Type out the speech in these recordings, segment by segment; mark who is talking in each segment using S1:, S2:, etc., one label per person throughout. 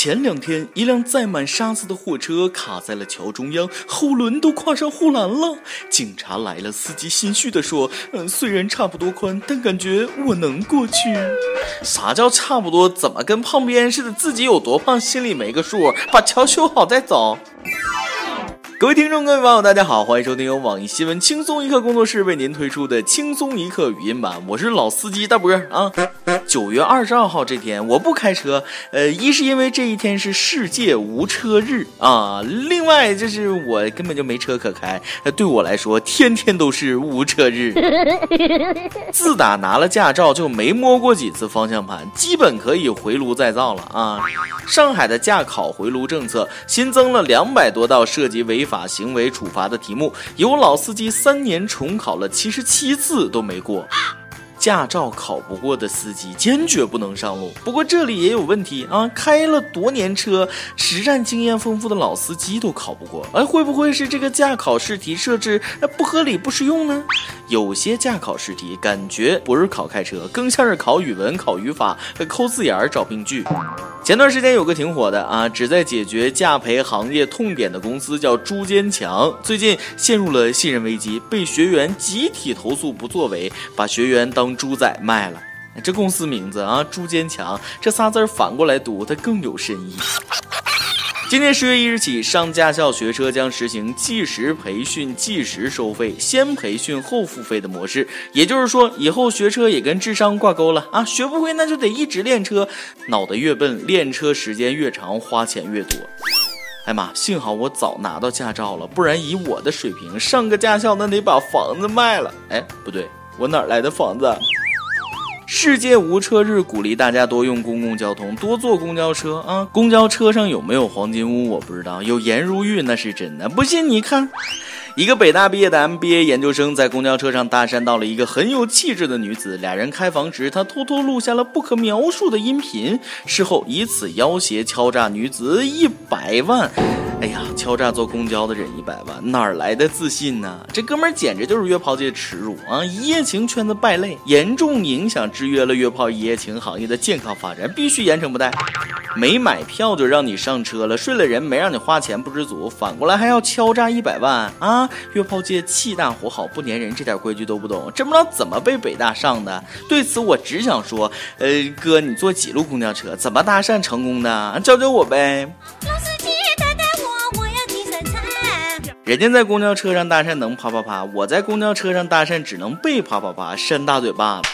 S1: 前两天，一辆载满沙子的货车卡在了桥中央，后轮都跨上护栏了。警察来了，司机心虚地说：“嗯，虽然差不多宽，但感觉我能过去。”啥叫差不多？怎么跟胖边似的？自己有多胖，心里没个数？把桥修好再走。各位听众，各位网友，大家好，欢迎收听由网易新闻轻松一刻工作室为您推出的轻松一刻语音版，我是老司机大波啊。九月二十二号这天，我不开车，呃，一是因为这一天是世界无车日啊，另外就是我根本就没车可开，对我来说，天天都是无车日。自打拿了驾照，就没摸过几次方向盘，基本可以回炉再造了啊。上海的驾考回炉政策新增了两百多道涉及违法行为处罚的题目，有老司机三年重考了七十七次都没过。驾照考不过的司机坚决不能上路。不过这里也有问题啊，开了多年车、实战经验丰富的老司机都考不过，哎，会不会是这个驾考试题设置不合理、不实用呢？有些驾考试题感觉不是考开车，更像是考语文、考语法、抠字眼儿、找病句。前段时间有个挺火的啊，旨在解决驾培行业痛点的公司叫朱坚强，最近陷入了信任危机，被学员集体投诉不作为，把学员当猪仔卖了。这公司名字啊，朱坚强，这仨字反过来读，它更有深意。今年十月一日起，上驾校学车将实行计时培训、计时收费、先培训后付费的模式。也就是说，以后学车也跟智商挂钩了啊！学不会那就得一直练车，脑袋越笨，练车时间越长，花钱越多。哎妈，幸好我早拿到驾照了，不然以我的水平上个驾校那得把房子卖了。哎，不对，我哪来的房子？世界无车日鼓励大家多用公共交通，多坐公交车啊！公交车上有没有黄金屋我不知道，有颜如玉那是真的。不信你看，一个北大毕业的 MBA 研究生在公交车上搭讪到了一个很有气质的女子，俩人开房时，他偷偷录下了不可描述的音频，事后以此要挟敲诈女子一百万。哎呀，敲诈坐公交的人一百万，哪儿来的自信呢？这哥们儿简直就是约炮界的耻辱啊！一夜情圈子败类，严重影响制约了约炮一夜情行业的健康发展，必须严惩不贷。没买票就让你上车了，睡了人没让你花钱不知足，反过来还要敲诈一百万啊！约炮界气大活好不粘人，这点规矩都不懂，真不知道怎么被北大上的。对此我只想说，呃，哥，你坐几路公交车？怎么搭讪成功的？教教我呗。人家在公交车上搭讪能啪啪啪，我在公交车上搭讪只能被啪啪啪扇大嘴巴子。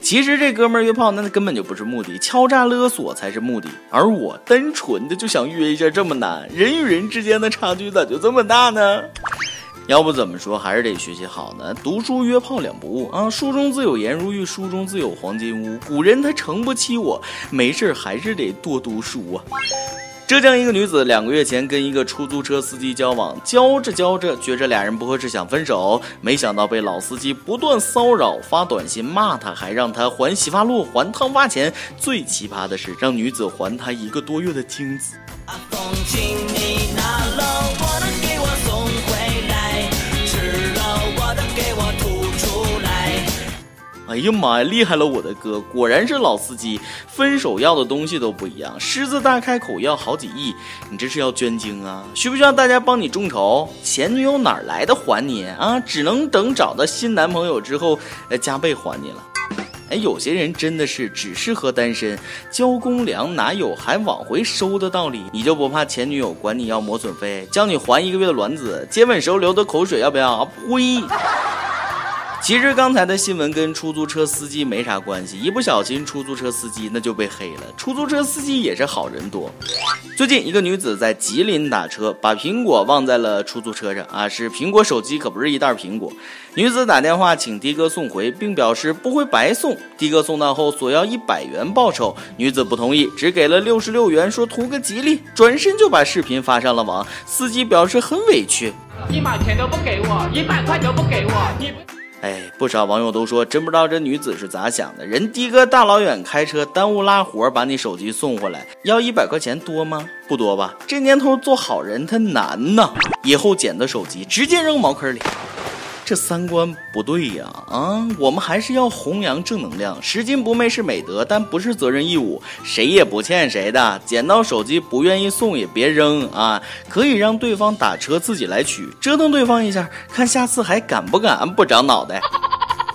S1: 其实这哥们约炮那根本就不是目的，敲诈勒索才是目的。而我单纯的就想约一下，这么难，人与人之间的差距咋就这么大呢？要不怎么说还是得学习好呢？读书约炮两不误啊！书中自有颜如玉，书中自有黄金屋。古人他诚不欺我，没事还是得多读书啊。浙江一个女子两个月前跟一个出租车司机交往，交着交着觉着俩人不合适想分手，没想到被老司机不断骚扰，发短信骂他，还让他还洗发露、还烫发钱。最奇葩的是，让女子还他一个多月的精子。哎呀妈呀，厉害了我的哥，果然是老司机。分手要的东西都不一样，狮子大开口要好几亿，你这是要捐精啊？需不需要大家帮你众筹？前女友哪来的还你啊？只能等找到新男朋友之后，呃，加倍还你了。哎，有些人真的是只适合单身，交公粮哪有还往回收的道理？你就不怕前女友管你要磨损费，叫你还一个月的卵子？接吻时候流的口水要不要？呸！其实刚才的新闻跟出租车司机没啥关系，一不小心出租车司机那就被黑了。出租车司机也是好人多。最近一个女子在吉林打车，把苹果忘在了出租车上啊，是苹果手机，可不是一袋苹果。女子打电话请的哥送回，并表示不会白送。的哥送到后索要一百元报酬，女子不同意，只给了六十六元，说图个吉利，转身就把视频发上了网。司机表示很委屈，
S2: 一毛钱都不给我，一百块都不给我，你。
S1: 哎，不少网友都说，真不知道这女子是咋想的。人的哥大老远开车耽误拉活，把你手机送回来，要一百块钱多吗？不多吧。这年头做好人他难呐，以后捡的手机直接扔茅坑里。这三观不对呀！啊，我们还是要弘扬正能量。拾金不昧是美德，但不是责任义务。谁也不欠谁的。捡到手机不愿意送也别扔啊，可以让对方打车自己来取，折腾对方一下，看下次还敢不敢不长脑袋。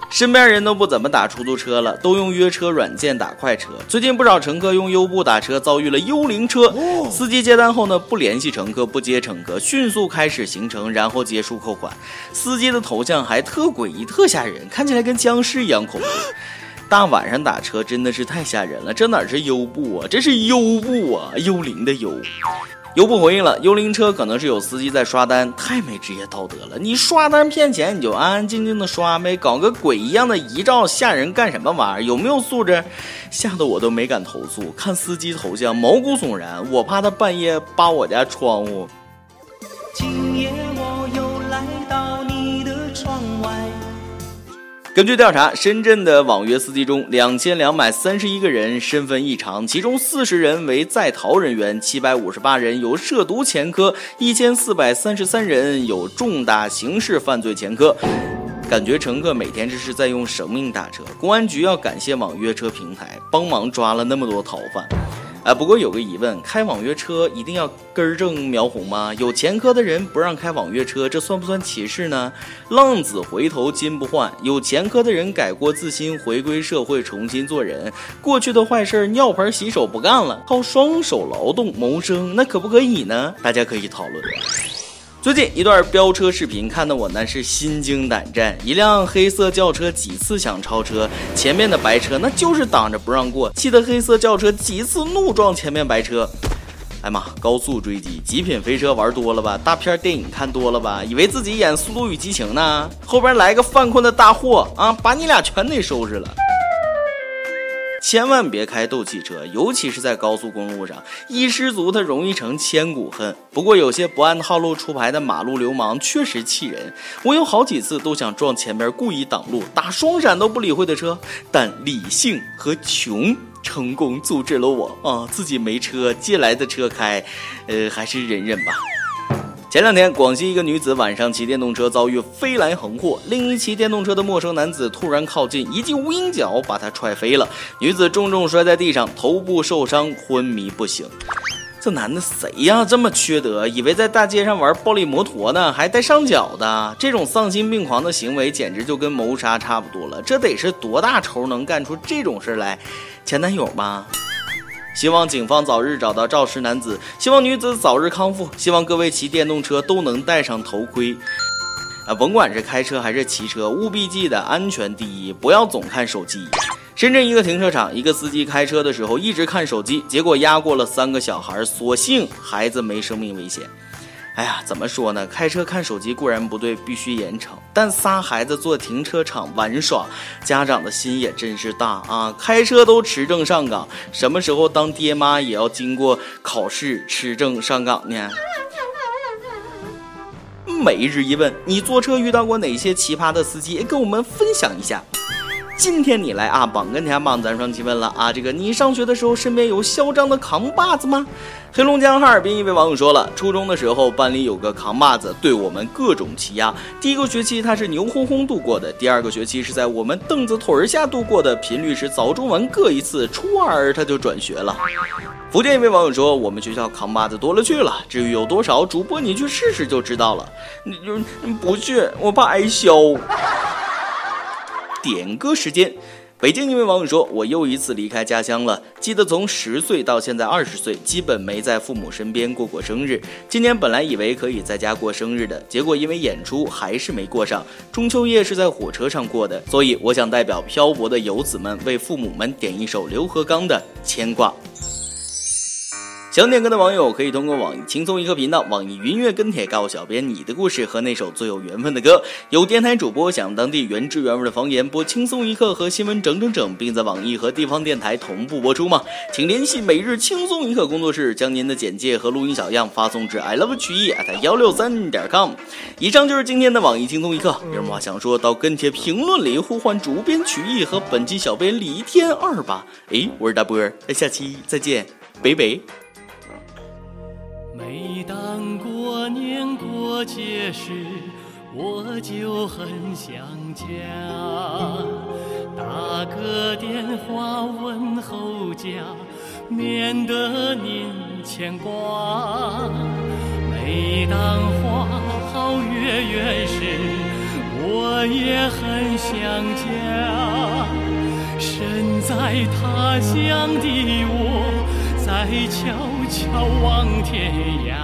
S1: 身边人都不怎么打出租车了，都用约车软件打快车。最近不少乘客用优步打车，遭遇了幽灵车。司机接单后呢，不联系乘客，不接乘客，迅速开始行程，然后结束扣款。司机的头像还特诡异，特吓人，看起来跟僵尸一样恐怖。大晚上打车真的是太吓人了，这哪是优步啊，这是幽步啊，幽灵的幽。优步回应了，幽灵车可能是有司机在刷单，太没职业道德了。你刷单骗钱，你就安安静静的刷呗，搞个鬼一样的遗照吓人干什么玩意儿？有没有素质？吓得我都没敢投诉。看司机头像毛骨悚然，我怕他半夜扒我家窗户。根据调查，深圳的网约司机中，两千两百三十一个人身份异常，其中四十人为在逃人员，七百五十八人有涉毒前科，一千四百三十三人有重大刑事犯罪前科。感觉乘客每天这是在用生命打车。公安局要感谢网约车平台，帮忙抓了那么多逃犯。啊，不过有个疑问，开网约车一定要根正苗红吗？有前科的人不让开网约车，这算不算歧视呢？浪子回头金不换，有前科的人改过自新，回归社会，重新做人，过去的坏事尿盆洗手不干了，靠双手劳动谋生，那可不可以呢？大家可以讨论。最近一段飙车视频看得我那是心惊胆战，一辆黑色轿车几次想超车，前面的白车那就是挡着不让过，气得黑色轿车几次怒撞前面白车。哎妈，高速追击，极品飞车玩多了吧？大片电影看多了吧？以为自己演《速度与激情》呢？后边来个犯困的大货啊，把你俩全得收拾了。千万别开斗气车，尤其是在高速公路上，一失足它容易成千古恨。不过有些不按套路出牌的马路流氓确实气人，我有好几次都想撞前面故意挡路、打双闪都不理会的车，但理性和穷成功阻止了我啊！自己没车，借来的车开，呃，还是忍忍吧。前两天，广西一个女子晚上骑电动车遭遇飞来横祸，另一骑电动车的陌生男子突然靠近，一记无影脚把她踹飞了，女子重重摔在地上，头部受伤，昏迷不醒。这男的谁呀？这么缺德，以为在大街上玩暴力摩托呢，还带上脚的，这种丧心病狂的行为简直就跟谋杀差不多了。这得是多大仇能干出这种事来？前男友吗？希望警方早日找到肇事男子，希望女子早日康复，希望各位骑电动车都能戴上头盔。啊，甭管是开车还是骑车，务必记得安全第一，不要总看手机。深圳一个停车场，一个司机开车的时候一直看手机，结果压过了三个小孩，所幸孩子没生命危险。哎呀，怎么说呢？开车看手机固然不对，必须严惩。但仨孩子坐停车场玩耍，家长的心也真是大啊！开车都持证上岗，什么时候当爹妈也要经过考试持证上岗呢？每日一问：你坐车遇到过哪些奇葩的司机？跟我们分享一下。今天你来啊，榜跟天榜咱双提问了啊！这个你上学的时候身边有嚣张的扛把子吗？黑龙江哈尔滨一位网友说了，初中的时候班里有个扛把子，对我们各种欺压。第一个学期他是牛哄哄度过的，第二个学期是在我们凳子腿儿下度过的，频率是早中晚各一次。初二他就转学了。福建一位网友说，我们学校扛把子多了去了，至于有多少，主播你去试试就知道了。你就不去，我怕挨削。点歌时间，北京一位网友说：“我又一次离开家乡了。记得从十岁到现在二十岁，基本没在父母身边过过生日。今年本来以为可以在家过生日的，结果因为演出还是没过上。中秋夜是在火车上过的，所以我想代表漂泊的游子们，为父母们点一首刘和刚的《牵挂》。”想点歌的网友可以通过网易轻松一刻频道、网易云音乐跟帖告诉小编你的故事和那首最有缘分的歌。有电台主播想当地原汁原味的方言播轻松一刻和新闻整整整，并在网易和地方电台同步播出吗？请联系每日轻松一刻工作室，将您的简介和录音小样发送至 i love 曲艺 at 幺六三点 com。以上就是今天的网易轻松一刻。有什么话想说到跟帖评论里呼唤主编曲艺和本期小编李天二吧。哎，我是大波儿，下期再见，拜拜。
S3: 每当过年过节时，我就很想家。打个电话问候家，免得您牵挂。每当花好月圆时，我也很想家。身在他乡的我，在悄悄望天涯。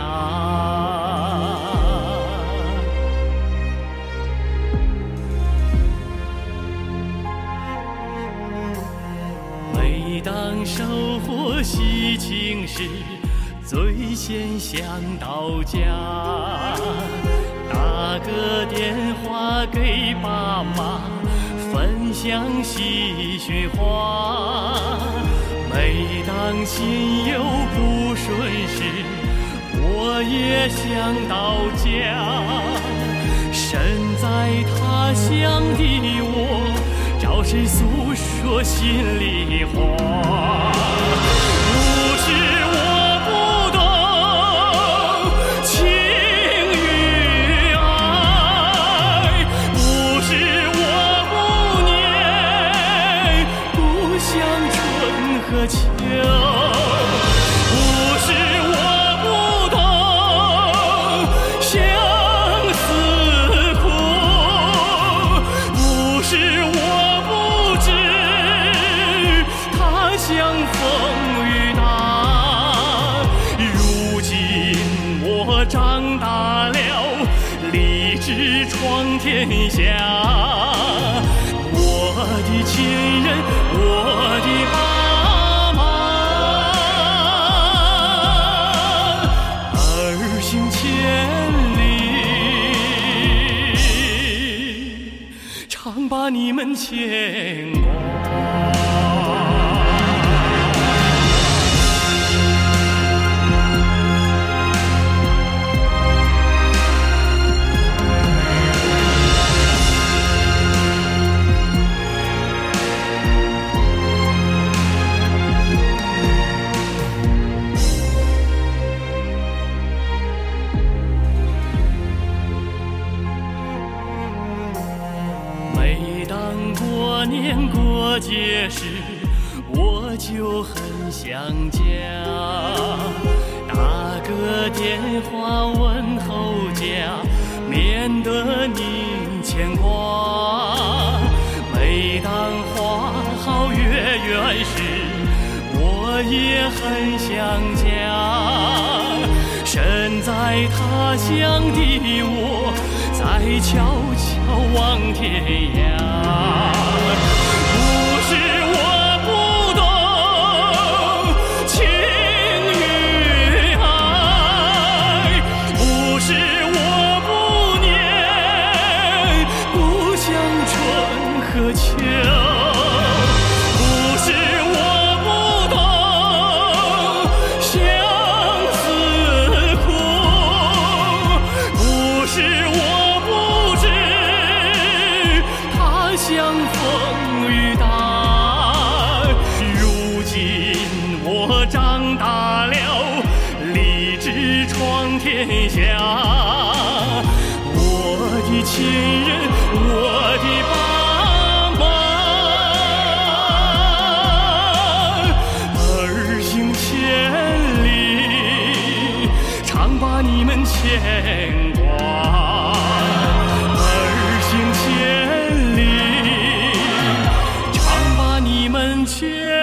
S3: 每当收获喜庆时，最先想到家。打个电话给爸妈，分享喜讯话。每当心也想到家。身在他乡的我。找谁诉说心里话？闯天下，我的亲人，我的爸妈，儿行千里，常把你们牵挂。我很想家。打个电话问候家，免得您牵挂。每当花好月圆时，我也很想家。身在他乡的我，在悄悄望天涯。风雨大如今我长大了立志闯天下我的亲人我的爸妈儿行千里常把你们牵挂切。